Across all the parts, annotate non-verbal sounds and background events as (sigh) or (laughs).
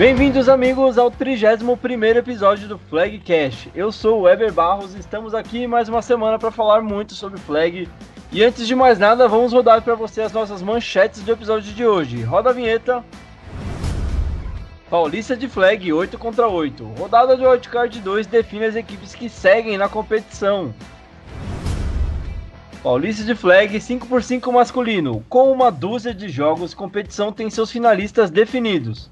Bem-vindos, amigos, ao 31 episódio do Flag Cash. Eu sou o Weber Barros e estamos aqui mais uma semana para falar muito sobre Flag. E antes de mais nada, vamos rodar para você as nossas manchetes do episódio de hoje. Roda a vinheta. Paulista de Flag 8 contra 8. Rodada de Wildcard 2 define as equipes que seguem na competição. Paulista de Flag 5x5 masculino. Com uma dúzia de jogos, competição tem seus finalistas definidos.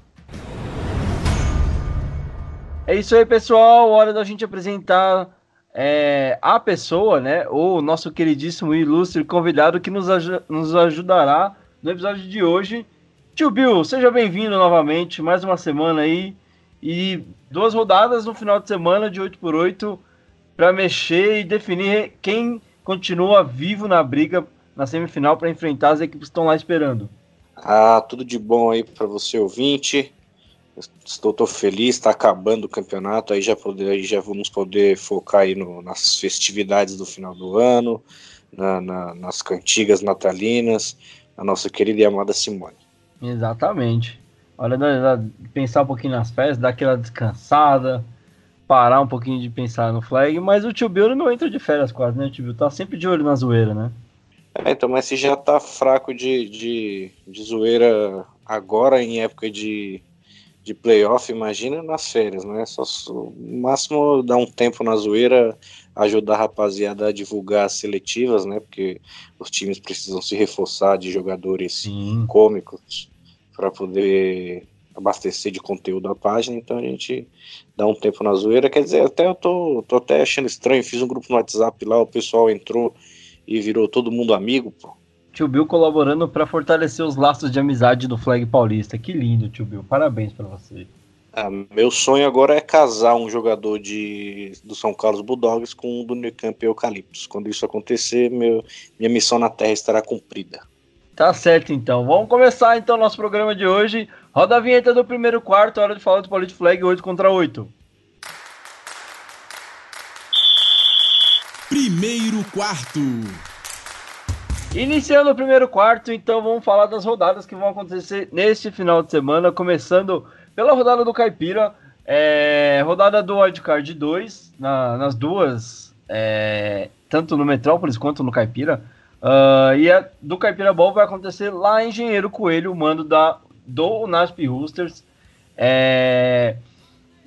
É isso aí, pessoal. Hora da gente apresentar é, a pessoa, né? O nosso queridíssimo e ilustre convidado que nos, aj nos ajudará no episódio de hoje. Tio Bill, seja bem-vindo novamente. Mais uma semana aí. E duas rodadas no final de semana de 8x8 para mexer e definir quem continua vivo na briga na semifinal para enfrentar as equipes que estão lá esperando. Ah, tudo de bom aí para você ouvinte. Estou, estou feliz, está acabando o campeonato, aí já, poder, aí já vamos poder focar aí no, nas festividades do final do ano, na, na, nas cantigas natalinas, a nossa querida e amada Simone. Exatamente. Olha, pensar um pouquinho nas festas, dar aquela descansada, parar um pouquinho de pensar no flag, mas o tio Bill não entra de férias quase, né? O tio Bill tá sempre de olho na zoeira, né? É, então, mas se já tá fraco de, de, de zoeira agora em época de, de playoff, imagina nas férias, né? Só o máximo dar um tempo na zoeira, ajudar a rapaziada a divulgar as seletivas, né? Porque os times precisam se reforçar de jogadores Sim. cômicos para poder abastecer de conteúdo a página, então a gente dá um tempo na zoeira. Quer dizer, até eu tô, tô até achando estranho, fiz um grupo no WhatsApp lá, o pessoal entrou e virou todo mundo amigo, pô. Tio Bill colaborando para fortalecer os laços de amizade do Flag Paulista. Que lindo, tio Bill. Parabéns para você. Ah, meu sonho agora é casar um jogador de, do São Carlos Bulldogs com um do Unicamp Eucaliptus. Quando isso acontecer, meu, minha missão na Terra estará cumprida. Tá certo, então. Vamos começar então nosso programa de hoje. Roda a vinheta do primeiro quarto, hora de falar do Paulista Flag 8 contra 8. Primeiro quarto. Iniciando o primeiro quarto, então vamos falar das rodadas que vão acontecer neste final de semana, começando pela rodada do Caipira, é, rodada do Wildcard 2, na, nas duas, é, tanto no Metrópolis quanto no Caipira. Uh, e a do Caipira Ball vai acontecer lá em Engenheiro Coelho, o mando da, do Nasp Roosters. É,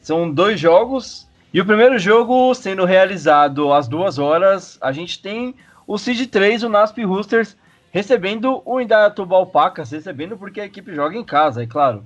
são dois jogos, e o primeiro jogo sendo realizado às duas horas, a gente tem o Seed 3, o Nasp Roosters, recebendo o Indaiatuba Alpacas, recebendo porque a equipe joga em casa, é claro.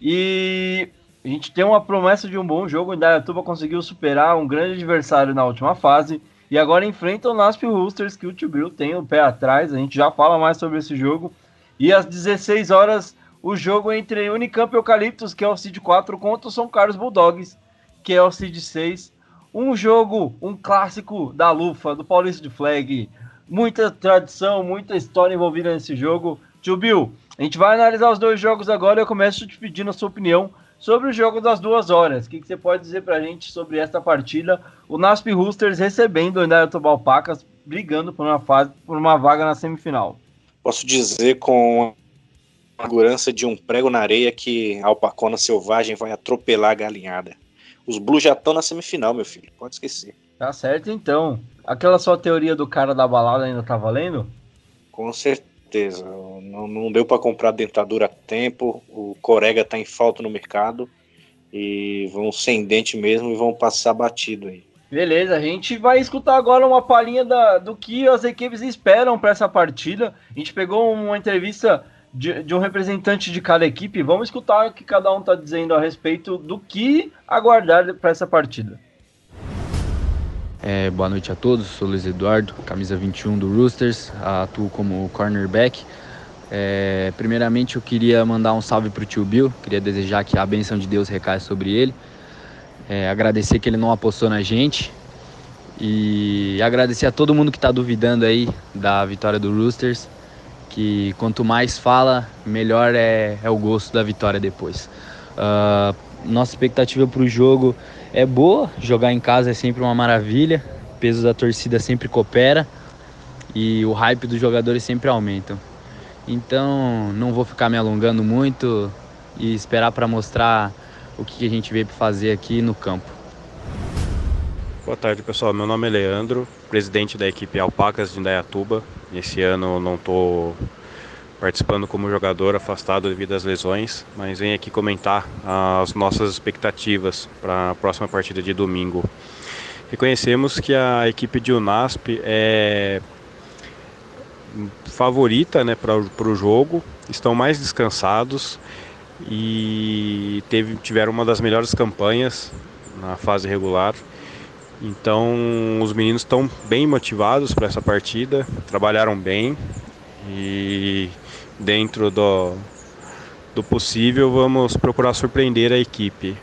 E a gente tem uma promessa de um bom jogo, o Indaiatuba conseguiu superar um grande adversário na última fase, e agora enfrenta o Nasp Roosters, que o Tio tem o pé atrás, a gente já fala mais sobre esse jogo. E às 16 horas, o jogo entre Unicamp Eucaliptus, que é o Seed 4, contra o São Carlos Bulldogs, que é o Seed 6 um jogo, um clássico da Lufa, do Paulista de Flag. Muita tradição, muita história envolvida nesse jogo. Tio Bill, a gente vai analisar os dois jogos agora e eu começo te pedindo a sua opinião sobre o jogo das duas horas. O que, que você pode dizer pra gente sobre esta partida? O Nasp Roosters recebendo o Indaiatuba Alpacas, brigando por uma, fase, por uma vaga na semifinal. Posso dizer com a segurança de um prego na areia que a Alpacona Selvagem vai atropelar a galinhada. Os Blues já estão na semifinal, meu filho. Pode esquecer. Tá certo, então. Aquela sua teoria do cara da balada ainda tá valendo? Com certeza. Não, não deu para comprar dentadura a tempo. O Corega tá em falta no mercado. E vão sem dente mesmo e vão passar batido aí. Beleza, a gente vai escutar agora uma palhinha da, do que as equipes esperam para essa partida. A gente pegou uma entrevista de, de, um representante de cada equipe. Vamos escutar o que cada um está dizendo a respeito do que aguardar para essa partida. É, boa noite a todos, sou Luiz Eduardo, camisa 21 do Roosters, atuo como cornerback. É, primeiramente eu queria mandar um salve para o tio Bill, queria desejar que a benção de Deus recaia sobre ele, é, agradecer que ele não apostou na gente e agradecer a todo mundo que está duvidando aí da vitória do Roosters que quanto mais fala, melhor é, é o gosto da vitória depois. Uh, nossa expectativa para o jogo é boa, jogar em casa é sempre uma maravilha, o peso da torcida sempre coopera e o hype dos jogadores sempre aumenta. Então não vou ficar me alongando muito e esperar para mostrar o que a gente veio para fazer aqui no campo. Boa tarde, pessoal. Meu nome é Leandro, presidente da equipe Alpacas de Indaiatuba. Esse ano não estou participando como jogador, afastado devido às lesões, mas venho aqui comentar as nossas expectativas para a próxima partida de domingo. Reconhecemos que a equipe de Unasp é favorita né, para o jogo, estão mais descansados e teve, tiveram uma das melhores campanhas na fase regular. Então os meninos estão bem motivados para essa partida, trabalharam bem e dentro do, do possível vamos procurar surpreender a equipe.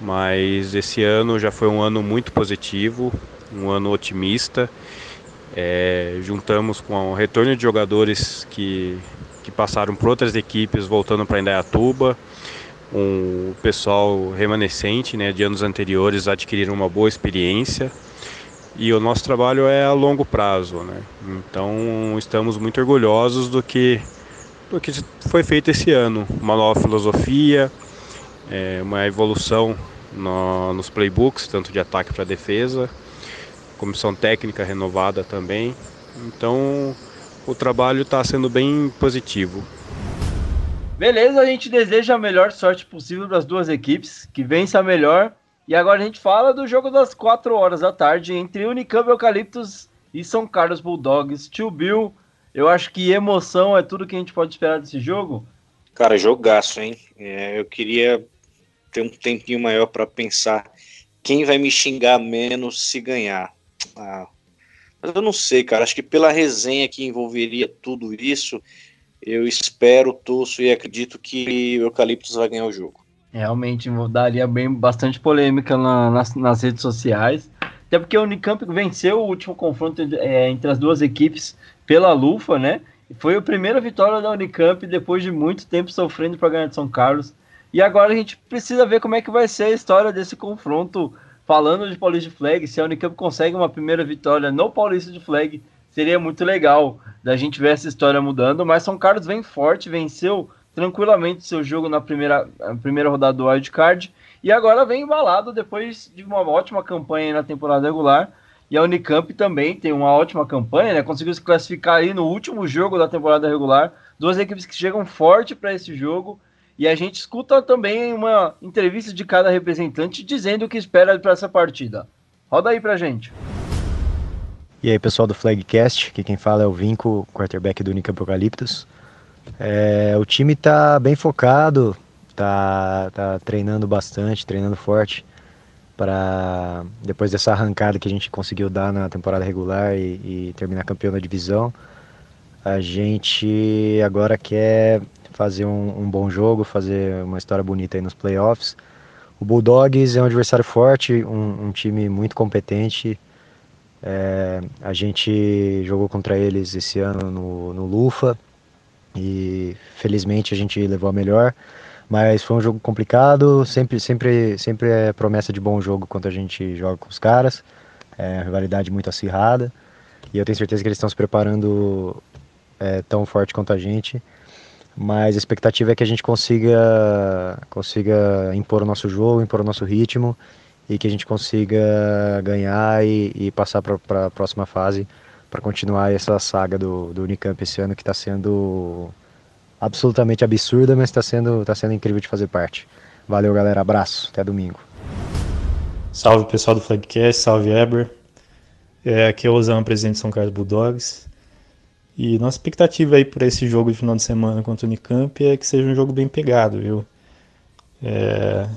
Mas esse ano já foi um ano muito positivo, um ano otimista. É, juntamos com o retorno de jogadores que, que passaram por outras equipes voltando para Indaiatuba um pessoal remanescente né, de anos anteriores adquiriram uma boa experiência e o nosso trabalho é a longo prazo. Né? Então estamos muito orgulhosos do que, do que foi feito esse ano. Uma nova filosofia, é, uma evolução no, nos playbooks, tanto de ataque para defesa, comissão técnica renovada também. Então o trabalho está sendo bem positivo. Beleza, a gente deseja a melhor sorte possível para as duas equipes, que vença a melhor. E agora a gente fala do jogo das 4 horas da tarde entre Unicamp Eucaliptus e São Carlos Bulldogs. Tio Bill, eu acho que emoção é tudo que a gente pode esperar desse jogo. Cara, jogaço, hein? É, eu queria ter um tempinho maior para pensar quem vai me xingar menos se ganhar. Ah, mas eu não sei, cara. Acho que pela resenha que envolveria tudo isso, eu espero, torço e acredito que o Eucaliptus vai ganhar o jogo. Realmente daria bem bastante polêmica na, nas, nas, redes sociais. Até porque o Unicamp venceu o último confronto é, entre as duas equipes pela Lufa, né? Foi a primeira vitória da Unicamp depois de muito tempo sofrendo para ganhar de São Carlos. E agora a gente precisa ver como é que vai ser a história desse confronto. Falando de Paulista de Flag, se a Unicamp consegue uma primeira vitória no Paulista de Flag, seria muito legal da gente ver essa história mudando. Mas São Carlos vem forte, venceu tranquilamente seu jogo na primeira, na primeira rodada do Wild Card e agora vem embalado depois de uma ótima campanha na temporada regular. E a Unicamp também tem uma ótima campanha, né? Conseguiu se classificar aí no último jogo da temporada regular. Duas equipes que chegam forte para esse jogo. E a gente escuta também uma entrevista de cada representante dizendo o que espera para essa partida. Roda aí pra gente. E aí, pessoal do Flagcast, aqui quem fala é o Vinco, quarterback do Unicamp Eucaliptus. É, o time tá bem focado, tá, tá treinando bastante, treinando forte para depois dessa arrancada que a gente conseguiu dar na temporada regular e, e terminar campeão da divisão, a gente agora quer fazer um, um, bom jogo, fazer uma história bonita aí nos playoffs. O Bulldogs é um adversário forte, um, um time muito competente, é, a gente jogou contra eles esse ano no, no Lufa e felizmente a gente levou a melhor. Mas foi um jogo complicado, sempre, sempre, sempre é promessa de bom jogo quando a gente joga com os caras. É uma rivalidade muito acirrada. E eu tenho certeza que eles estão se preparando é, tão forte quanto a gente. Mas a expectativa é que a gente consiga, consiga impor o nosso jogo, impor o nosso ritmo e que a gente consiga ganhar e, e passar para a próxima fase para continuar essa saga do, do Unicamp esse ano que está sendo absolutamente absurda, mas está sendo, tá sendo incrível de fazer parte. Valeu, galera. Abraço. Até domingo. Salve, pessoal do Flagcast. Salve, Eber. É, aqui é o Osama, presidente de São Carlos Bulldogs. E nossa expectativa aí para esse jogo de final de semana contra o Unicamp é que seja um jogo bem pegado, viu? É,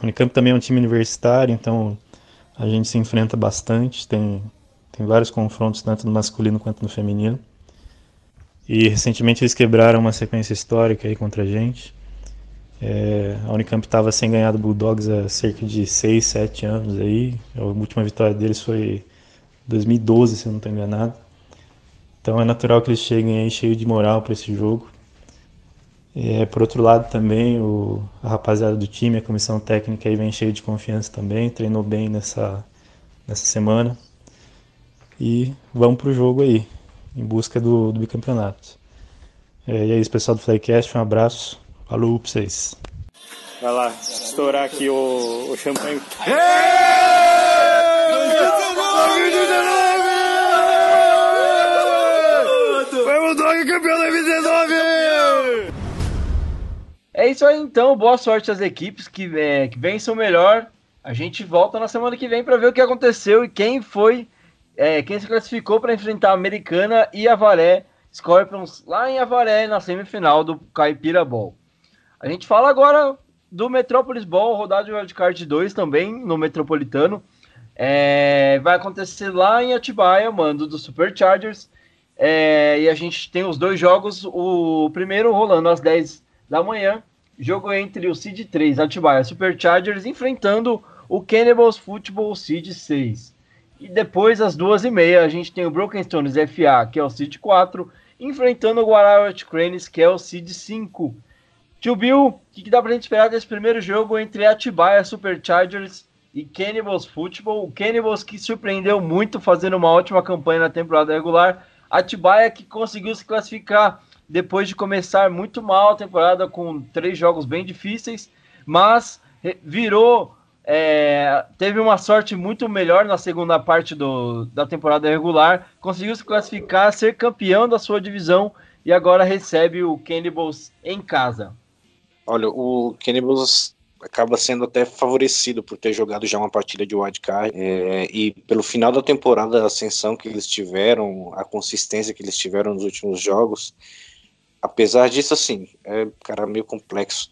a Unicamp também é um time universitário, então a gente se enfrenta bastante, tem, tem vários confrontos, tanto no masculino quanto no feminino. E recentemente eles quebraram uma sequência histórica aí contra a gente. É, a Unicamp estava sem ganhar do Bulldogs há cerca de 6, 7 anos aí. A última vitória deles foi 2012, se eu não estou enganado. Então é natural que eles cheguem aí cheio de moral para esse jogo. É, por outro lado também o, a rapaziada do time, a comissão técnica aí vem cheio de confiança também, treinou bem nessa, nessa semana. E vamos pro jogo aí, em busca do, do bicampeonato. É, e é isso pessoal do Flycast, um abraço, falou pra vocês. Vai lá, estourar aqui o, o champanhe. Foi o Dog campeão É isso aí então, boa sorte às equipes que, é, que vençam melhor. A gente volta na semana que vem para ver o que aconteceu e quem foi, é, quem se classificou para enfrentar a Americana e a Avaré Scorpions lá em Avaré na semifinal do Caipira Ball. A gente fala agora do Metrópolis Ball, rodada de Wildcard 2 também no Metropolitano. É, vai acontecer lá em Atibaia, mando do Superchargers. É, e a gente tem os dois jogos, o primeiro rolando às 10 da manhã, jogo entre o Seed 3, Atibaia Superchargers, enfrentando o Cannibals Football Seed 6. E depois, às duas e meia, a gente tem o Broken Stones FA, que é o Seed 4, enfrentando o Guarauet Cranes, que é o Seed 5. Tio Bill, o que, que, dá pra gente esperar desse primeiro jogo entre Atibaia Superchargers e Cannibals Football? O Cannibals que surpreendeu muito fazendo uma ótima campanha na temporada regular. Atibaia que conseguiu se classificar depois de começar muito mal a temporada com três jogos bem difíceis, mas virou é, teve uma sorte muito melhor na segunda parte do, da temporada regular, conseguiu se classificar, ser campeão da sua divisão e agora recebe o Cannibals em casa. Olha, o Cannibals acaba sendo até favorecido por ter jogado já uma partida de wildcard é, e pelo final da temporada, a ascensão que eles tiveram, a consistência que eles tiveram nos últimos jogos, apesar disso, assim, é cara meio complexo.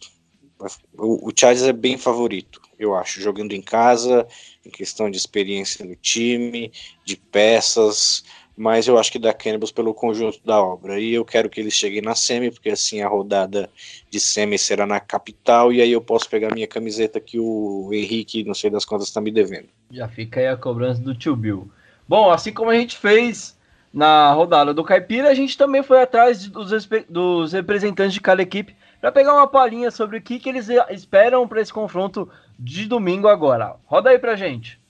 O, o Chargers é bem favorito, eu acho, jogando em casa, em questão de experiência no time, de peças, mas eu acho que dá Cannibals pelo conjunto da obra. E eu quero que eles cheguem na semi, porque assim a rodada de semi será na capital, e aí eu posso pegar minha camiseta que o Henrique, não sei das contas, está me devendo. Já fica aí a cobrança do tio Bill. Bom, assim como a gente fez na rodada do Caipira, a gente também foi atrás dos, dos representantes de cada equipe para pegar uma palhinha sobre o que, que eles esperam para esse confronto de domingo agora. Roda aí pra gente.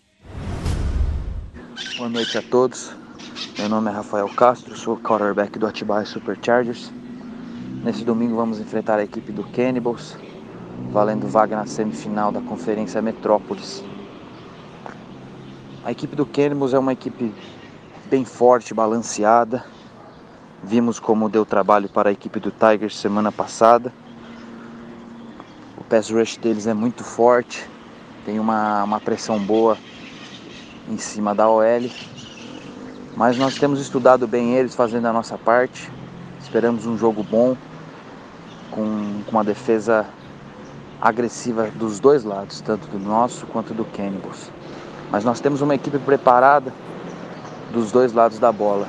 Boa noite a todos. Meu nome é Rafael Castro, sou quarterback do Atibaia Superchargers. Nesse domingo vamos enfrentar a equipe do Cannibals, valendo vaga na semifinal da Conferência Metrópolis. A equipe do Cannibals é uma equipe bem forte, balanceada. Vimos como deu trabalho para a equipe do Tigers semana passada. O pass rush deles é muito forte, tem uma, uma pressão boa em cima da OL mas nós temos estudado bem eles fazendo a nossa parte. Esperamos um jogo bom, com, com uma defesa agressiva dos dois lados, tanto do nosso quanto do Cannibals. Mas nós temos uma equipe preparada dos dois lados da bola.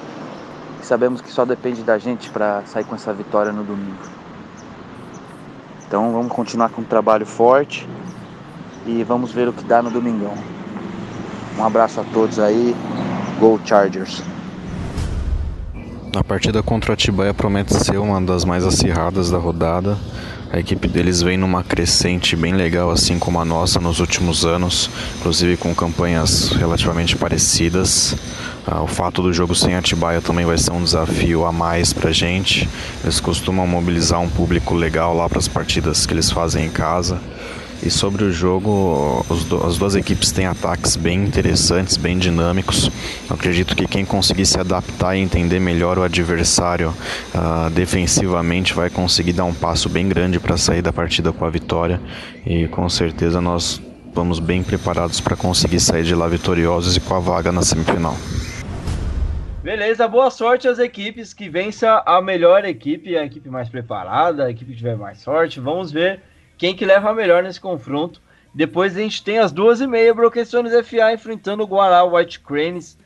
E sabemos que só depende da gente para sair com essa vitória no domingo. Então vamos continuar com um trabalho forte e vamos ver o que dá no domingão. Um abraço a todos aí. Go Chargers! A partida contra o Atibaia promete ser uma das mais acirradas da rodada. A equipe deles vem numa crescente bem legal, assim como a nossa nos últimos anos, inclusive com campanhas relativamente parecidas. Ah, o fato do jogo sem Atibaia também vai ser um desafio a mais pra gente. Eles costumam mobilizar um público legal lá para as partidas que eles fazem em casa. E sobre o jogo, as duas equipes têm ataques bem interessantes, bem dinâmicos. Eu acredito que quem conseguir se adaptar e entender melhor o adversário uh, defensivamente vai conseguir dar um passo bem grande para sair da partida com a vitória. E com certeza nós vamos bem preparados para conseguir sair de lá vitoriosos e com a vaga na semifinal. Beleza, boa sorte às equipes que vença a melhor equipe, a equipe mais preparada, a equipe que tiver mais sorte. Vamos ver quem que leva a melhor nesse confronto. Depois a gente tem as duas e meia Broquestones FA enfrentando o Guará White Cranes.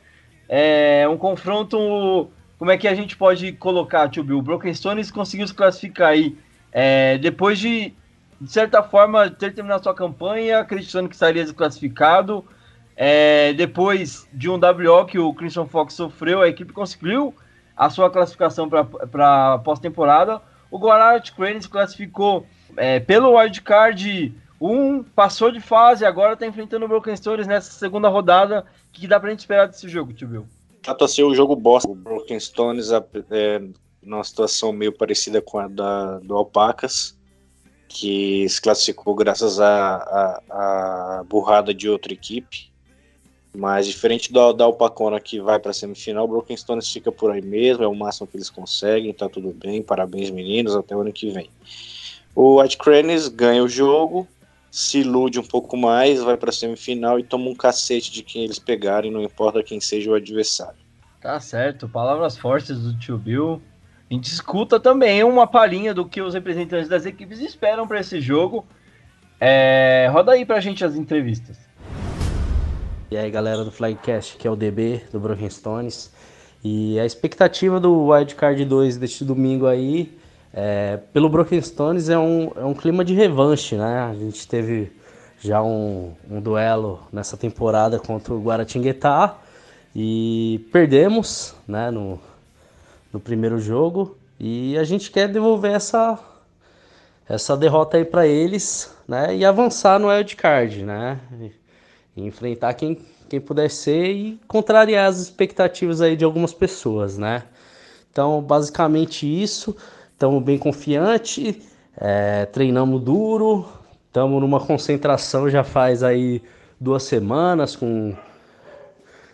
É um confronto. Como é que a gente pode colocar, tio Bill? O Broken Stones conseguiu se classificar aí é, depois de, de certa forma, ter terminado sua campanha, acreditando que estaria desclassificado. É, depois de um WO que o Crimson Fox sofreu, a equipe conseguiu a sua classificação para pós-temporada. O Guará White Cranes classificou é, pelo wildcard 1, passou de fase, agora está enfrentando o Broken Stories nessa segunda rodada. O que dá pra gente esperar desse jogo, Tio Bill? Tratou ser o jogo bosta. O Broken Stones é, numa situação meio parecida com a da, do Alpacas, que se classificou graças à burrada de outra equipe. Mas diferente do, da Alpacona que vai para a semifinal, o Broken Stones fica por aí mesmo, é o máximo que eles conseguem, tá tudo bem, parabéns meninos, até o ano que vem. O White Cranes ganha o jogo, se ilude um pouco mais, vai para a semifinal e toma um cacete de quem eles pegarem, não importa quem seja o adversário. Tá certo, palavras fortes do tio Bill. A gente escuta também uma palhinha do que os representantes das equipes esperam para esse jogo. É, roda aí pra gente as entrevistas. E aí galera do Flagcast, que é o DB do Broken Stones. E a expectativa do Wildcard 2 deste domingo aí, é, pelo Broken Stones, é um, é um clima de revanche, né? A gente teve já um, um duelo nessa temporada contra o Guaratinguetá e perdemos né, no, no primeiro jogo. E a gente quer devolver essa, essa derrota aí para eles né, e avançar no Wildcard, né? Enfrentar quem, quem puder ser e contrariar as expectativas aí de algumas pessoas, né? Então, basicamente isso. Estamos bem confiantes, é, treinamos duro, estamos numa concentração já faz aí duas semanas, com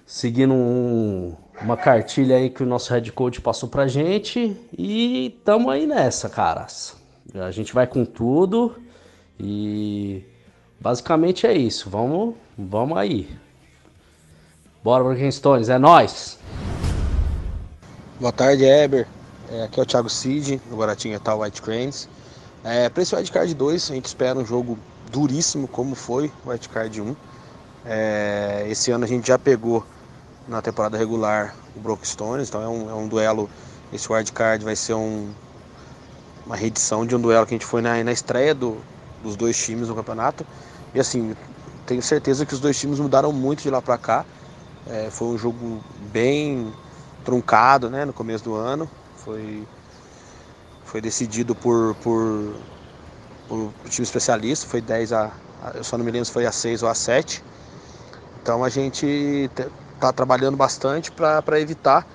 seguindo um, uma cartilha aí que o nosso head coach passou pra gente e estamos aí nessa, caras. A gente vai com tudo e basicamente é isso. Vamos Vamos aí. Bora, Broken Stones, é nós. Boa tarde, Eber. É, aqui é o Thiago Cid, do Guaratinha Tal White Cranes. É, para esse White Card 2, a gente espera um jogo duríssimo, como foi o White Card 1. É, esse ano a gente já pegou na temporada regular o Broken Stones, então é um, é um duelo. Esse White Card vai ser um, uma reedição de um duelo que a gente foi na, na estreia do, dos dois times no campeonato. E assim, tenho certeza que os dois times mudaram muito de lá para cá. É, foi um jogo bem truncado né, no começo do ano. Foi, foi decidido por, por, por time especialista, foi 10 a. Eu só não me lembro se foi a 6 ou a 7. Então a gente está trabalhando bastante para evitar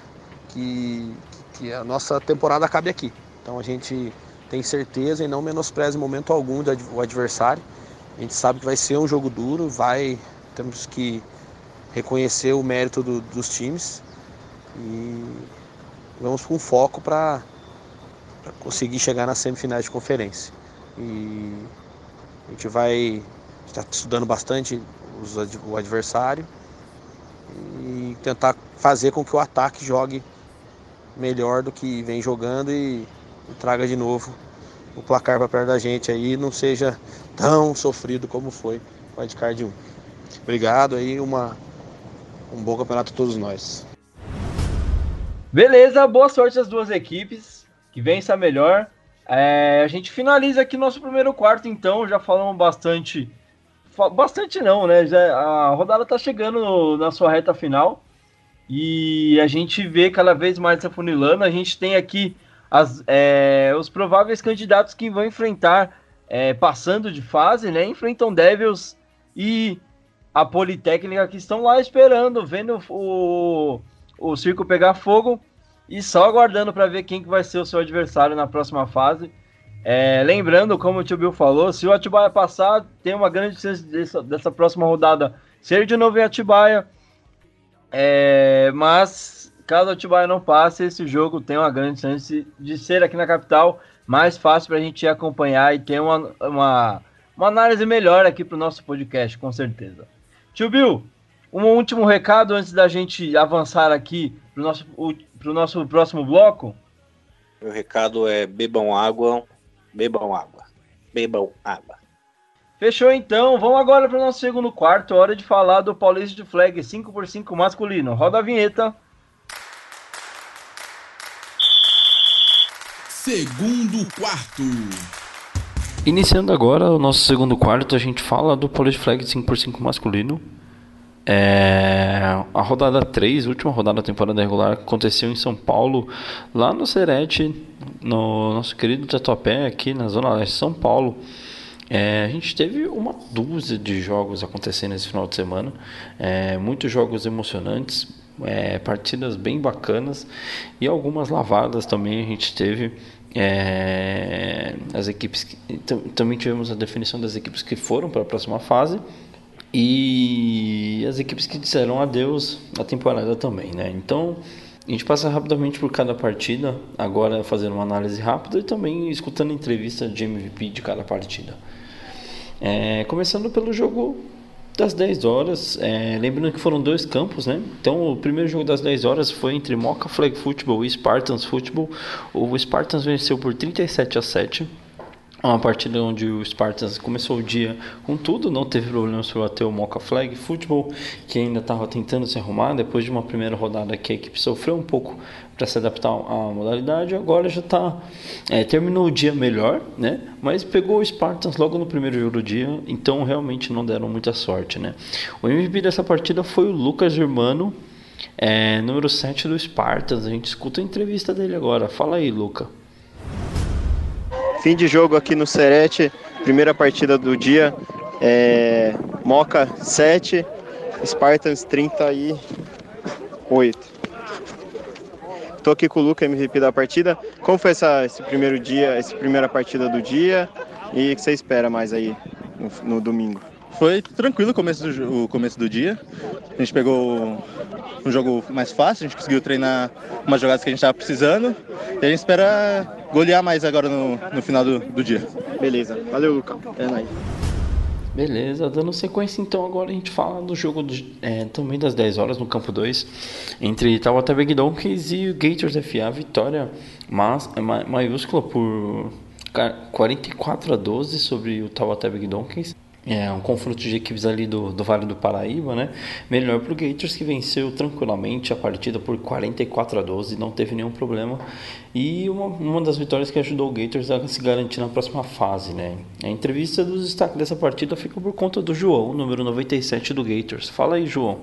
que, que a nossa temporada acabe aqui. Então a gente tem certeza e não menospreza em momento algum o adversário. A gente sabe que vai ser um jogo duro, vai temos que reconhecer o mérito do, dos times e vamos com foco para conseguir chegar nas semifinais de conferência. E a gente vai estar estudando bastante os, o adversário e tentar fazer com que o ataque jogue melhor do que vem jogando e, e traga de novo o placar para perto da gente aí não seja tão sofrido como foi o Wildcard 1. Obrigado aí, uma, um bom campeonato a todos nós. Beleza, boa sorte às duas equipes, que vença melhor. É, a gente finaliza aqui nosso primeiro quarto, então, já falamos bastante. Bastante não, né? Já, a rodada tá chegando no, na sua reta final. E a gente vê cada vez mais se afunilando. A gente tem aqui as, é, os prováveis candidatos que vão enfrentar, é, passando de fase, né? Enfrentam Devils e a Politécnica que estão lá esperando, vendo o, o circo pegar fogo e só aguardando para ver quem que vai ser o seu adversário na próxima fase. É, lembrando, como o tio Bill falou, se o Atibaia passar, tem uma grande chance dessa, dessa próxima rodada ser de novo em Atibaia. É, mas caso o Atibaia não passe, esse jogo tem uma grande chance de ser aqui na capital mais fácil para a gente acompanhar e ter uma, uma, uma análise melhor aqui para o nosso podcast, com certeza. Tio Bill, um último recado antes da gente avançar aqui para o nosso, pro nosso próximo bloco. Meu recado é bebam água, bebam água, bebam água. Fechou então, vamos agora para o nosso segundo quarto, hora de falar do Paulista de Flag 5x5 masculino. Roda a vinheta. Segundo quarto. Iniciando agora o nosso segundo quarto, a gente fala do Polish Flag 5x5 masculino. É, a rodada 3, última rodada da temporada regular, aconteceu em São Paulo, lá no Serete, no nosso querido Tatuapé, aqui na Zona Leste de São Paulo. É, a gente teve uma dúzia de jogos acontecendo nesse final de semana, é, muitos jogos emocionantes, é, partidas bem bacanas e algumas lavadas também a gente teve É, as equipes que, também tivemos a definição das equipes que foram para a próxima fase e as equipes que disseram adeus à temporada também, né? Então a gente passa rapidamente por cada partida, agora fazendo uma análise rápida e também escutando entrevista de MVP de cada partida. É, começando pelo jogo das 10 horas, é, lembrando que foram dois campos, né? Então, o primeiro jogo das 10 horas foi entre Mocha Flag Football e Spartans Football. O Spartans venceu por 37 a 7 uma partida onde o Spartans começou o dia com tudo, não teve problemas para bater o Mocha Flag Futebol, que ainda estava tentando se arrumar depois de uma primeira rodada que a equipe sofreu um pouco para se adaptar à modalidade. Agora já está é, terminou o dia melhor, né? Mas pegou o Spartans logo no primeiro jogo do dia, então realmente não deram muita sorte, né? O MVP dessa partida foi o Lucas Germano, é, número 7 do Spartans. A gente escuta a entrevista dele agora. Fala aí, Luca. Fim de jogo aqui no Serete, primeira partida do dia. É, Moca 7, Spartans 38. Tô aqui com o Luca, MVP da partida. Como foi essa, esse primeiro dia, essa primeira partida do dia? E o que você espera mais aí no, no domingo? Foi tranquilo o começo, do, o começo do dia. A gente pegou um jogo mais fácil, a gente conseguiu treinar umas jogadas que a gente estava precisando. E a gente espera golear mais agora no, no final do, do dia. Beleza. Valeu, Luca. É nóis. Beleza, dando sequência então agora a gente fala do jogo do, é, também das 10 horas no campo 2 entre Taubaté Donkeys e o Gators FA, vitória mas, é, maiúscula por 44 a 12 sobre o Taubaté Donkeys é um confronto de equipes ali do, do Vale do Paraíba, né? Melhor para o Gators que venceu tranquilamente a partida por 44 a 12, não teve nenhum problema. E uma, uma das vitórias que ajudou o Gators a se garantir na próxima fase, né? A entrevista dos destaques dessa partida fica por conta do João, número 97 do Gators. Fala aí, João.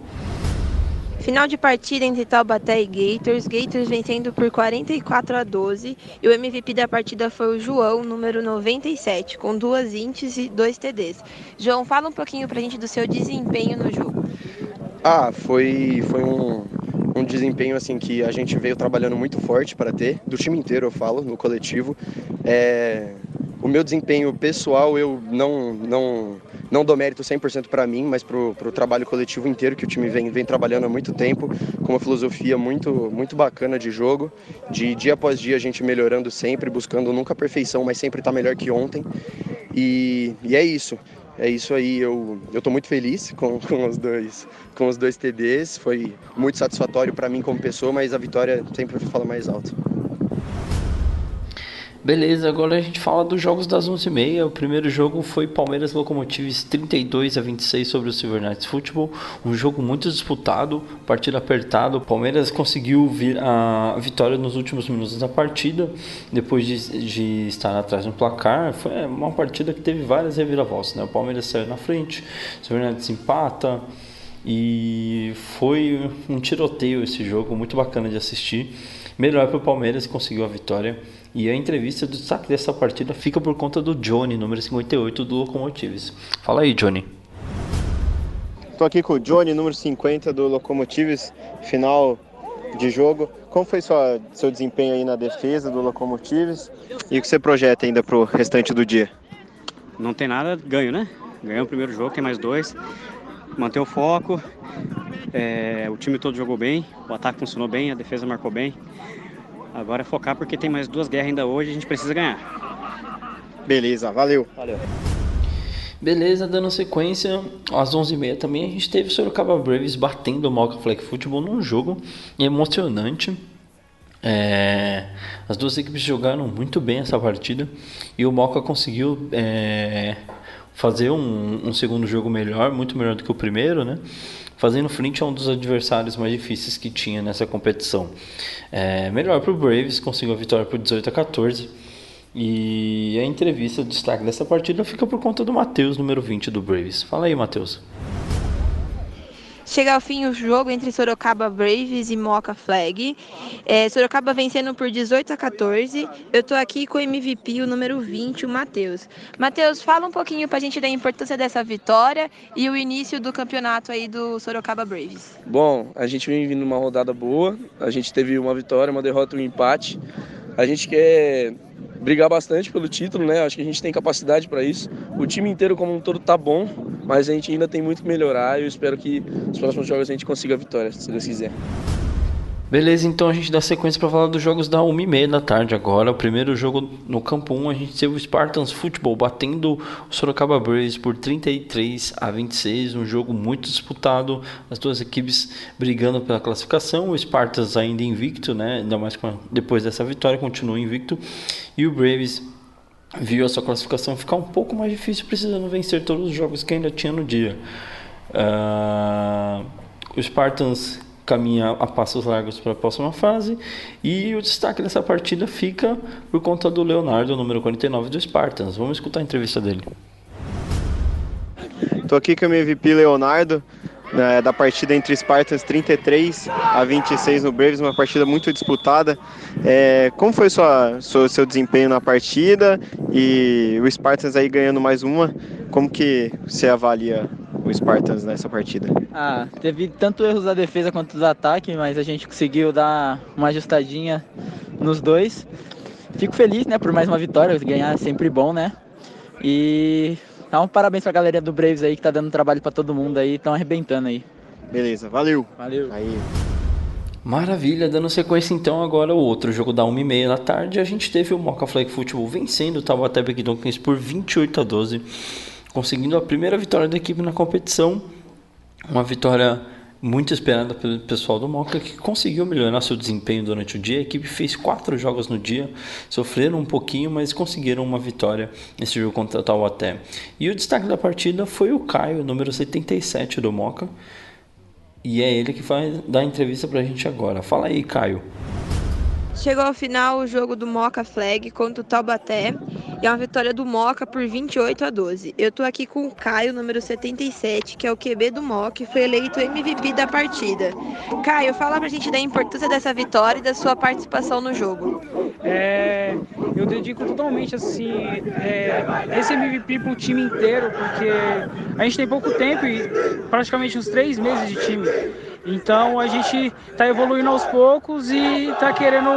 Final de partida entre Taubaté e Gators, Gators vencendo por 44 a 12 e o MVP da partida foi o João, número 97, com duas ints e dois TDs. João, fala um pouquinho pra gente do seu desempenho no jogo. Ah, foi, foi um, um desempenho assim que a gente veio trabalhando muito forte para ter, do time inteiro eu falo, no coletivo. É, o meu desempenho pessoal eu não, não não dou mérito 100% para mim, mas para o trabalho coletivo inteiro que o time vem, vem trabalhando há muito tempo, com uma filosofia muito, muito bacana de jogo, de dia após dia a gente melhorando sempre, buscando nunca a perfeição, mas sempre estar tá melhor que ontem. E, e é isso. É isso aí, eu estou muito feliz (laughs) com, com, os dois, com os dois TDs, foi muito satisfatório para mim como pessoa, mas a vitória sempre fala mais alto. Beleza, agora a gente fala dos jogos das 11h30. O primeiro jogo foi Palmeiras Locomotives 32 a 26 sobre o Silver Knights Football. Um jogo muito disputado, partida apertada. O Palmeiras conseguiu a vitória nos últimos minutos da partida, depois de, de estar atrás no placar. Foi uma partida que teve várias reviravoltas. Né? O Palmeiras saiu na frente, o Silver Knights empata. E foi um tiroteio esse jogo, muito bacana de assistir. Melhor para o Palmeiras, conseguiu a vitória. E a entrevista do destaque dessa partida fica por conta do Johnny, número 58 do Locomotives. Fala aí, Johnny. Estou aqui com o Johnny, número 50 do Locomotives, final de jogo. Como foi sua, seu desempenho aí na defesa do Locomotives e o que você projeta ainda para o restante do dia? Não tem nada, ganho, né? Ganhou o primeiro jogo, tem mais dois. Manter o foco. É, o time todo jogou bem, o ataque funcionou bem, a defesa marcou bem. Agora é focar porque tem mais duas guerras ainda hoje e a gente precisa ganhar. Beleza, valeu. Valeu. Beleza, dando sequência, às 11h30 também a gente teve Sorocaba Braves batendo o Mocha Flag Football num jogo emocionante. É, as duas equipes jogaram muito bem essa partida e o Mocha conseguiu é, fazer um, um, segundo jogo melhor, muito melhor do que o primeiro, né? Fazendo frente a um dos adversários mais difíceis que tinha nessa competição. É, melhor para o Braves, conseguiu a vitória por 18 a 14. E a entrevista, o destaque dessa partida fica por conta do Matheus, número 20 do Braves. Fala aí, Matheus. Chega ao fim o jogo entre Sorocaba Braves e Moca Flag. É, Sorocaba vencendo por 18 a 14. Eu tô aqui com o MVP, o número 20, o Matheus. Matheus, fala um pouquinho pra gente da importância dessa vitória e o início do campeonato aí do Sorocaba Braves. Bom, a gente vem vindo uma rodada boa. A gente teve uma vitória, uma derrota e um empate. A gente quer brigar bastante pelo título, né? Acho que a gente tem capacidade para isso. O time inteiro como um todo tá bom, mas a gente ainda tem muito que melhorar e eu espero que nos próximos jogos a gente consiga a vitória, se Deus quiser. Beleza, então a gente dá sequência para falar dos jogos da 1h30 da tarde agora. O primeiro jogo no campo 1, a gente teve o Spartans Futebol batendo o Sorocaba Braves por 33 a 26, um jogo muito disputado, as duas equipes brigando pela classificação, o Spartans ainda invicto, né? Ainda mais depois dessa vitória, continua invicto, e o Braves viu a sua classificação ficar um pouco mais difícil, precisando vencer todos os jogos que ainda tinha no dia. Uh, o Spartans caminha a passos largos para a próxima fase. E o destaque dessa partida fica por conta do Leonardo, número 49 do Spartans. Vamos escutar a entrevista dele. Estou aqui com o MVP Leonardo, né, da partida entre Spartans 33 a 26 no Braves, uma partida muito disputada. É, como foi sua, seu desempenho na partida e o Spartans aí ganhando mais uma? Como que você avalia o Spartans nessa partida? Ah, teve tanto erros da defesa quanto do ataque, mas a gente conseguiu dar uma ajustadinha nos dois. Fico feliz, né, por mais uma vitória, ganhar é sempre bom, né? E dá um parabéns pra galera do Braves aí que tá dando trabalho para todo mundo aí, estão arrebentando aí. Beleza, valeu. Valeu. Aí. Maravilha, dando sequência então agora o outro jogo da 1h30 da tarde, a gente teve o Mocha Flag Football vencendo o Taubaté Beckdonkens por 28 a 12 conseguindo a primeira vitória da equipe na competição. Uma vitória muito esperada pelo pessoal do Moca, que conseguiu melhorar seu desempenho durante o dia. A equipe fez quatro jogos no dia, sofreram um pouquinho, mas conseguiram uma vitória nesse jogo contra o Taubaté. E o destaque da partida foi o Caio, número 77 do Moca. E é ele que vai dar a entrevista pra gente agora. Fala aí, Caio. Chegou ao final o jogo do Moca Flag contra o Taubaté e é uma vitória do Moca por 28 a 12. Eu tô aqui com o Caio, número 77, que é o QB do Moca e foi eleito MVP da partida. Caio, fala pra gente da importância dessa vitória e da sua participação no jogo. É, eu dedico totalmente assim é, esse MVP pro time inteiro, porque a gente tem pouco tempo e praticamente uns três meses de time. Então a gente está evoluindo aos poucos e está querendo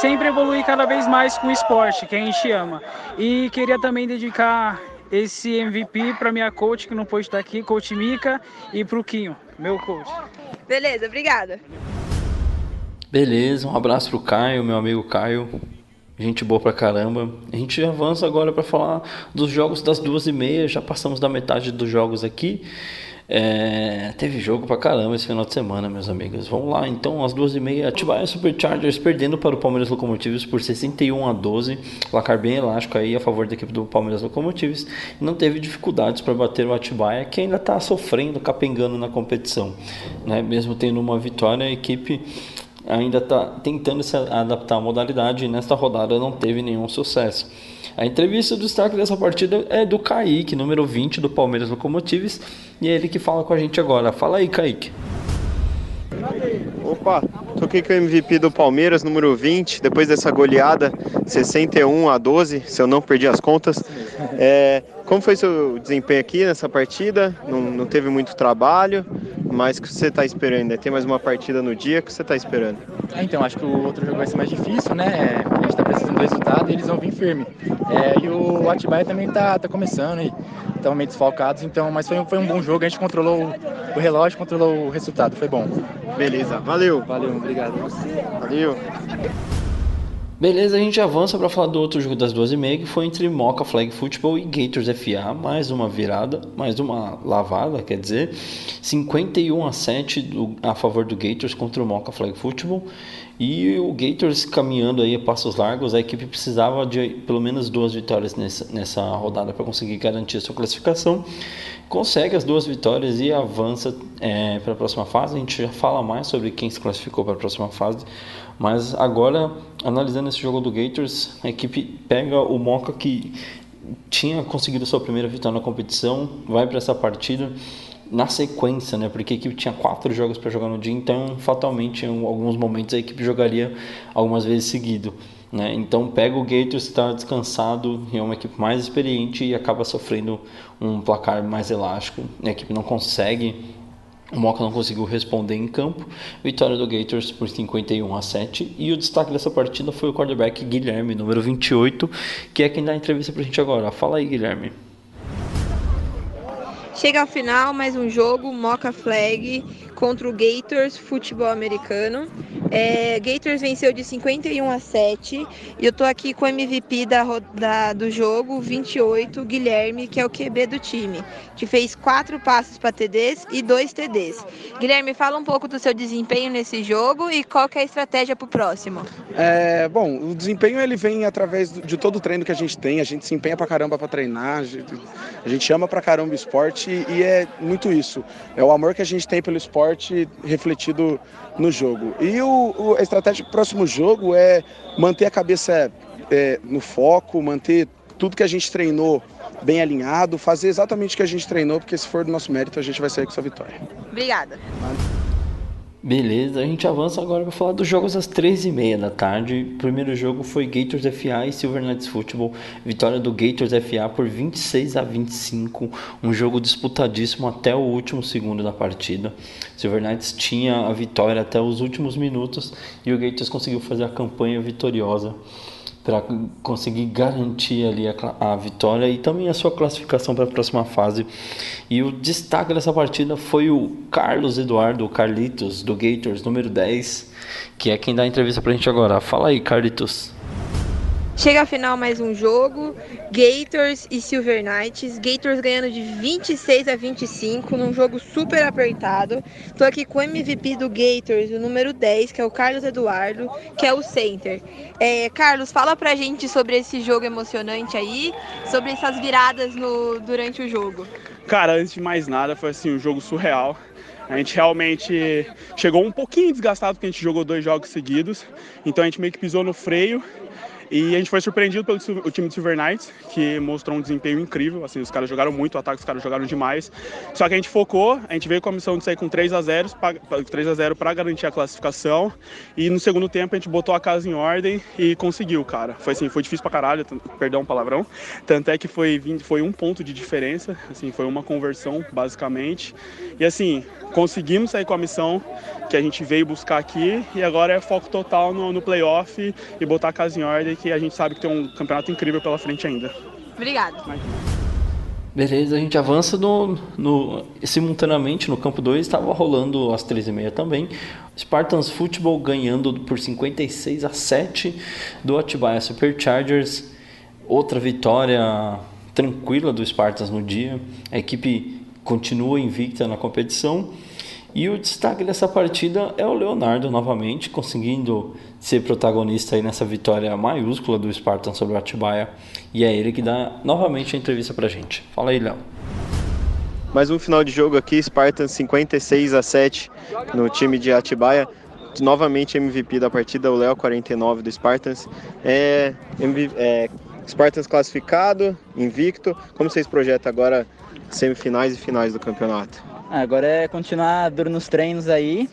sempre evoluir cada vez mais com o esporte, que a gente ama. E queria também dedicar esse MVP para minha coach que não pôde estar aqui, coach Mika, e para o Quinho, meu coach. Beleza, obrigada. Beleza, um abraço pro Caio, meu amigo Caio. Gente boa pra caramba. A gente avança agora para falar dos jogos das duas e meia. Já passamos da metade dos jogos aqui. É, teve jogo pra caramba esse final de semana, meus amigos. Vamos lá, então, às duas e meia, Atibaia Superchargers perdendo para o Palmeiras Locomotives por 61 a 12. Placar bem elástico aí a favor da equipe do Palmeiras Locomotives. Não teve dificuldades para bater o Atibaia, que ainda está sofrendo, capengando na competição. Né? Mesmo tendo uma vitória, a equipe ainda está tentando se adaptar à modalidade e nesta rodada não teve nenhum sucesso. A entrevista do destaque dessa partida é do Kaique, número 20 do Palmeiras Locomotives, e é ele que fala com a gente agora. Fala aí, Kaique. Opa, tô aqui com o MVP do Palmeiras, número 20, depois dessa goleada 61 a 12, se eu não perdi as contas. É, como foi seu desempenho aqui nessa partida? Não, não teve muito trabalho, mas o que você está esperando? Tem mais uma partida no dia, o que você está esperando? É, então, acho que o outro jogo vai ser mais difícil, né? A gente está precisando do resultado e eles vão vir firme. É, e o Atibaia também está tá começando e estão meio desfalcados, então, mas foi, foi um bom jogo, a gente controlou o, o relógio, controlou o resultado, foi bom. Beleza, valeu. Valeu, obrigado. Valeu. Beleza, a gente avança para falar do outro jogo das duas e meia, que foi entre Mocha Flag Football e Gators FA. Mais uma virada, mais uma lavada, quer dizer, 51 a 7 do, a favor do Gators contra o Mocha Flag Football. E o Gators caminhando aí a passos largos, a equipe precisava de pelo menos duas vitórias nessa, nessa rodada para conseguir garantir a sua classificação. Consegue as duas vitórias e avança é, para a próxima fase. A gente já fala mais sobre quem se classificou para a próxima fase. Mas agora, analisando esse jogo do Gators, a equipe pega o Moca que tinha conseguido sua primeira vitória na competição, vai para essa partida na sequência, né? Porque a equipe tinha quatro jogos para jogar no dia, então fatalmente em alguns momentos a equipe jogaria algumas vezes seguido. Né? Então pega o Gators está descansado, é uma equipe mais experiente e acaba sofrendo um placar mais elástico. A equipe não consegue O Moca não conseguiu responder em campo. Vitória do Gators por 51 a 7. E o destaque dessa partida foi o quarterback Guilherme, número 28, que é quem dá a entrevista pra gente agora. Fala aí, Guilherme. Chega ao final mais um jogo, Moca Flag contra o Gators Futebol Americano. É, Gators venceu de 51 a 7 e eu tô aqui com o MVP da, da, do jogo, 28, Guilherme, que é o QB do time, que fez quatro passos para TDs e dois TDs. Guilherme, fala um pouco do seu desempenho nesse jogo e qual que é a estratégia para o próximo. É, bom, o desempenho ele vem através de todo o treino que a gente tem, a gente se empenha pra caramba para treinar, a gente, a gente ama pra caramba o esporte e é muito isso, é o amor que a gente tem pelo esporte refletido no jogo. E o, o, a estratégia para o próximo jogo é manter a cabeça é, no foco, manter tudo que a gente treinou bem alinhado, fazer exatamente o que a gente treinou, porque se for do nosso mérito, a gente vai sair com essa vitória. Obrigada. Beleza, a gente avança agora para falar dos jogos às 3h30 da tarde. O primeiro jogo foi Gators FA e Silver Knights Football. Vitória do Gators FA por 26 a 25. Um jogo disputadíssimo até o último segundo da partida. Silver Knights tinha a vitória até os últimos minutos e o Gators conseguiu fazer a campanha vitoriosa para conseguir garantir ali a, a, vitória e também a sua classificação para a próxima fase. E o destaque dessa partida foi o Carlos Eduardo Carlitos, do Gators, número 10, que é quem dá a entrevista para a gente agora. Fala aí, Carlitos. Chega a final mais um jogo, Gators e Silver Knights. Gators ganhando de 26 a 25 num jogo super apertado. Tô aqui com o MVP do Gators, o número 10, que é o Carlos Eduardo, que é o center. É, Carlos, fala pra gente sobre esse jogo emocionante aí, sobre essas viradas no, durante o jogo. Cara, antes de mais nada, foi assim um jogo surreal. A gente realmente chegou um pouquinho desgastado porque a gente jogou dois jogos seguidos. Então a gente meio que pisou no freio e a gente foi surpreendido pelo o time do Silver Knights, que mostrou um desempenho incrível. Assim, os caras jogaram muito, o ataque os caras jogaram demais. Só que a gente focou, a gente veio com a missão de sair com 3 a 0 3 a 0 para garantir a classificação. E no segundo tempo a gente botou a casa em ordem e conseguiu, cara. Foi assim, foi difícil pra caralho, perdão o palavrão. Tanto é que foi, foi um ponto de diferença, assim, foi uma conversão, basicamente. E assim, conseguimos sair com a missão que a gente veio buscar aqui e agora é foco total no, no playoff e botar a casa em ordem que a gente sabe que tem um campeonato incrível pela frente ainda. Obrigado. Beleza, a gente avança no, no simultaneamente no campo 2, estava rolando às 13h30 também. Spartans Football ganhando por 56 a 7 do Atibaia Superchargers. Outra vitória tranquila do Spartans no dia. A equipe continua invicta na competição. E o destaque dessa partida é o Leonardo novamente, conseguindo ser protagonista aí nessa vitória maiúscula do Spartan sobre o Atibaia. E é ele que dá novamente a entrevista pra gente. Fala aí, Léo. Mais um final de jogo aqui, Spartan 56 a 7 no time de Atibaia. Novamente MVP da partida, o Léo 49 do Spartans. É, é, Spartans classificado, invicto. Como vocês projetam agora semifinais e finais do campeonato? Agora é continuar duro nos treinos aí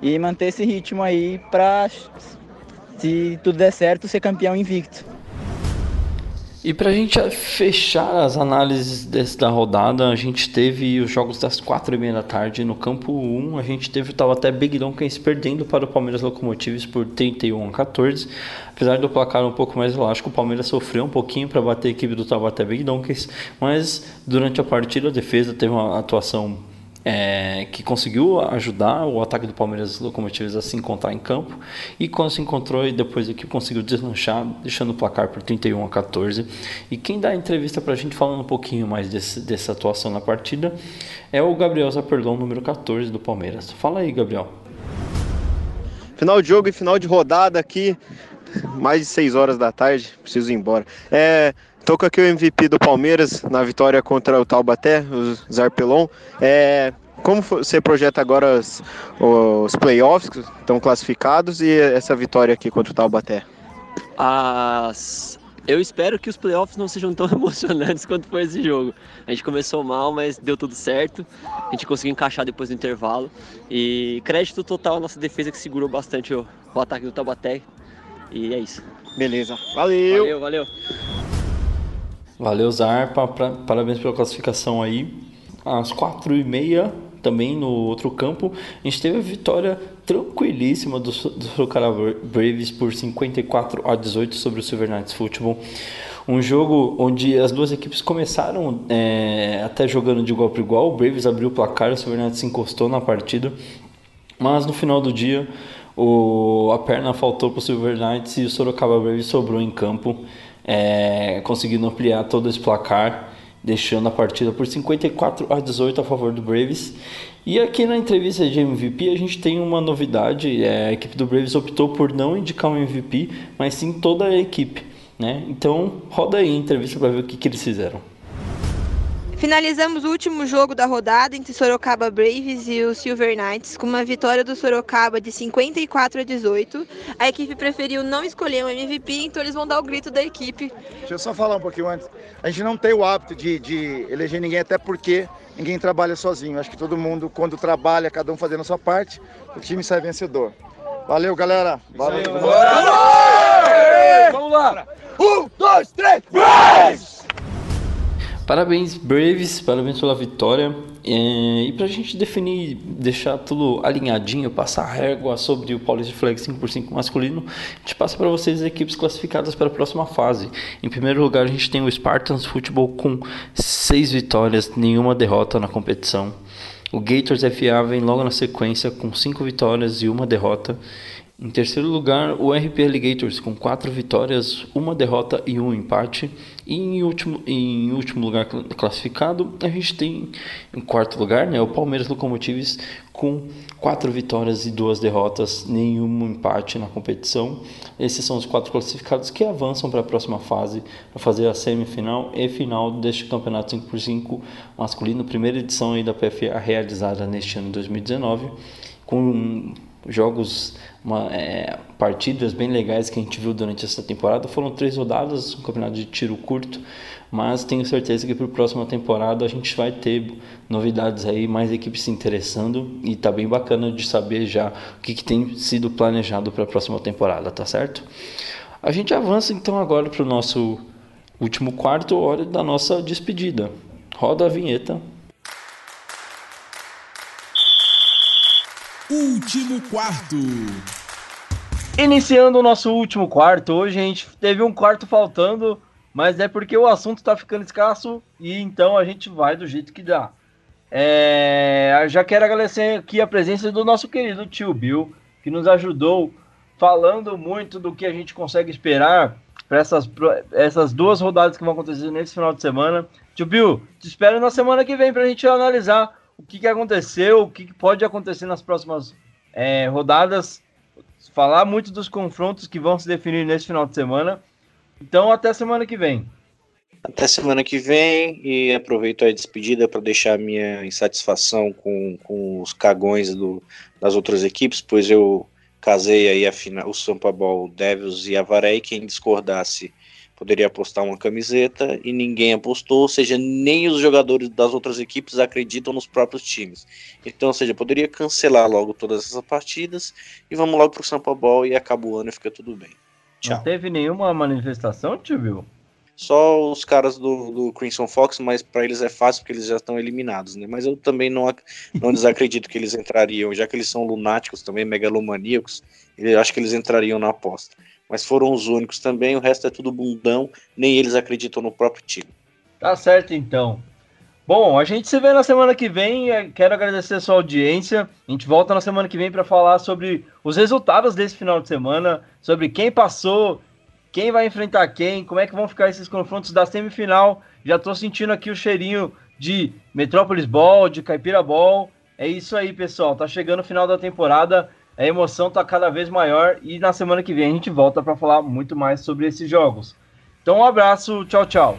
e manter esse ritmo aí pra, se tudo der certo, ser campeão invicto. E para a gente fechar as análises desse, da rodada, a gente teve os jogos das 4 e meia da tarde no campo 1. A gente teve o Taubaté Big Donkeys perdendo para o Palmeiras Locomotives por 31 a 14. Apesar do placar um pouco mais elástico, o Palmeiras sofreu um pouquinho para bater a equipe do Taubaté Big Donkeys, mas durante a partida a defesa teve uma atuação é, que conseguiu ajudar o ataque do Palmeiras Locomotivas a se encontrar em campo e quando se encontrou e depois a equipe conseguiu deslanchar, deixando o placar por 31 a 14. E quem dá a entrevista para a gente falando um pouquinho mais desse, dessa atuação na partida é o Gabriel Zaperlon, número 14 do Palmeiras. Fala aí, Gabriel. Final de jogo e final de rodada aqui, mais de 6 horas da tarde, preciso ir embora. É, Tô com aqui o MVP do Palmeiras na vitória contra o Taubaté, o Zarpelon. É, como você projeta agora os, os playoffs que estão classificados e essa vitória aqui contra o Taubaté? As... Eu espero que os playoffs não sejam tão (laughs) emocionantes quanto foi esse jogo. A gente começou mal, mas deu tudo certo. A gente conseguiu encaixar depois do intervalo. E crédito total à nossa defesa que segurou bastante o, o ataque do Taubaté. E é isso. Beleza. Valeu. Valeu, valeu. Valeu, Zarpa. Parabéns pela classificação aí. Às quatro e meia também no outro campo, a gente teve a vitória tranquilíssima do, do Sorocaba Braves por 54 a 18 sobre o Silver Knights Football. Um jogo onde as duas equipes começaram é, até jogando de igual para igual. O Braves abriu o placar, o Silver Knights se encostou na partida. Mas no final do dia, o, a perna faltou para o Silver Knights e o Sorocaba Braves sobrou em campo, é, conseguindo ampliar todo esse placar deixando a partida por 54 a 18 a favor do Braves. E aqui na entrevista de MVP a gente tem uma novidade: é, a equipe do Braves optou por não indicar um MVP, mas sim toda a equipe. Né? Então roda aí a entrevista para ver o que, que eles fizeram. Finalizamos o último jogo da rodada entre Sorocaba Braves e o Silver Knights com uma vitória do Sorocaba de 54 a 18. A equipe preferiu não escolher um MVP, então eles vão dar o grito da equipe. Deixa eu só falar um pouquinho antes. A gente não tem o hábito de, de eleger ninguém, até porque ninguém trabalha sozinho. Acho que todo mundo, quando trabalha, cada um fazendo a sua parte, o time sai vencedor. Valeu, galera. Valeu. Vamos lá. Um, dois, três, Braves! Parabéns, Braves, parabéns pela vitória. É, e pra gente definir, deixar tudo alinhadinho, passar a régua sobre o Paulista Flag 5x5 masculino, a gente passa para vocês as equipes classificadas para a próxima fase. Em primeiro lugar, a gente tem o Spartans Futebol com 6 vitórias, nenhuma derrota na competição. O Gators FA vem logo na sequência com 5 vitórias e uma derrota. Em terceiro lugar, o RP Alligators com quatro vitórias, uma derrota e um empate. E em último, em último lugar classificado, a gente tem em quarto lugar né, o Palmeiras Locomotives com quatro vitórias e duas derrotas, nenhum empate na competição. Esses são os quatro classificados que avançam para a próxima fase para fazer a semifinal e final deste campeonato 5x5 masculino, primeira edição aí da PFA realizada neste ano 2019, com jogos, uma, é, partidas bem legais que a gente viu durante essa temporada. Foram três rodadas, um campeonato de tiro curto, mas tenho certeza que para a próxima temporada a gente vai ter novidades aí, mais equipes se interessando e tá bem bacana de saber já o que, que tem sido planejado para a próxima temporada, tá certo? A gente avança então agora para o nosso último quarto, hora da nossa despedida. Roda a vinheta. Último quarto. Iniciando o nosso último quarto, hoje a gente teve um quarto faltando, mas é porque o assunto está ficando escasso e então a gente vai do jeito que dá. É, já quero agradecer aqui a presença do nosso querido tio Bill, que nos ajudou falando muito do que a gente consegue esperar para essas, essas duas rodadas que vão acontecer nesse final de semana. Tio Bill, te espero na semana que vem para a gente analisar o que, que aconteceu, o que, que pode acontecer nas próximas é, rodadas, falar muito dos confrontos que vão se definir nesse final de semana. Então, até semana que vem. Até semana que vem e aproveito a despedida para deixar minha insatisfação com, com os cagões do, das outras equipes, pois eu casei aí a final, o Sampa Ball Devils e a Varei, quem discordasse poderia apostar uma camiseta e ninguém apostou, ou seja, nem os jogadores das outras equipes acreditam nos próprios times. Então, ou seja, poderia cancelar logo todas essas partidas e vamos logo pro São Paulo e acaba o ano e fica tudo bem. Tchau. Não teve nenhuma manifestação, tio Bill? Só os caras do, do Crimson Fox, mas para eles é fácil porque eles já estão eliminados, né? Mas eu também não, não desacredito que eles entrariam, já que eles são lunáticos também, megalomaníacos, eu acho que eles entrariam na aposta mas foram os únicos também, o resto é tudo bundão, nem eles acreditam no próprio time. Tá certo então. Bom, a gente se vê na semana que vem. Quero agradecer a sua audiência. A gente volta na semana que vem para falar sobre os resultados desse final de semana, sobre quem passou, quem vai enfrentar quem, como é que vão ficar esses confrontos da semifinal. Já estou sentindo aqui o cheirinho de Metrópolis Ball, de Caipira Ball. É isso aí, pessoal. Tá chegando o final da temporada a emoção está cada vez maior e na semana que vem a gente volta para falar muito mais sobre esses jogos. Então, um abraço, tchau, tchau.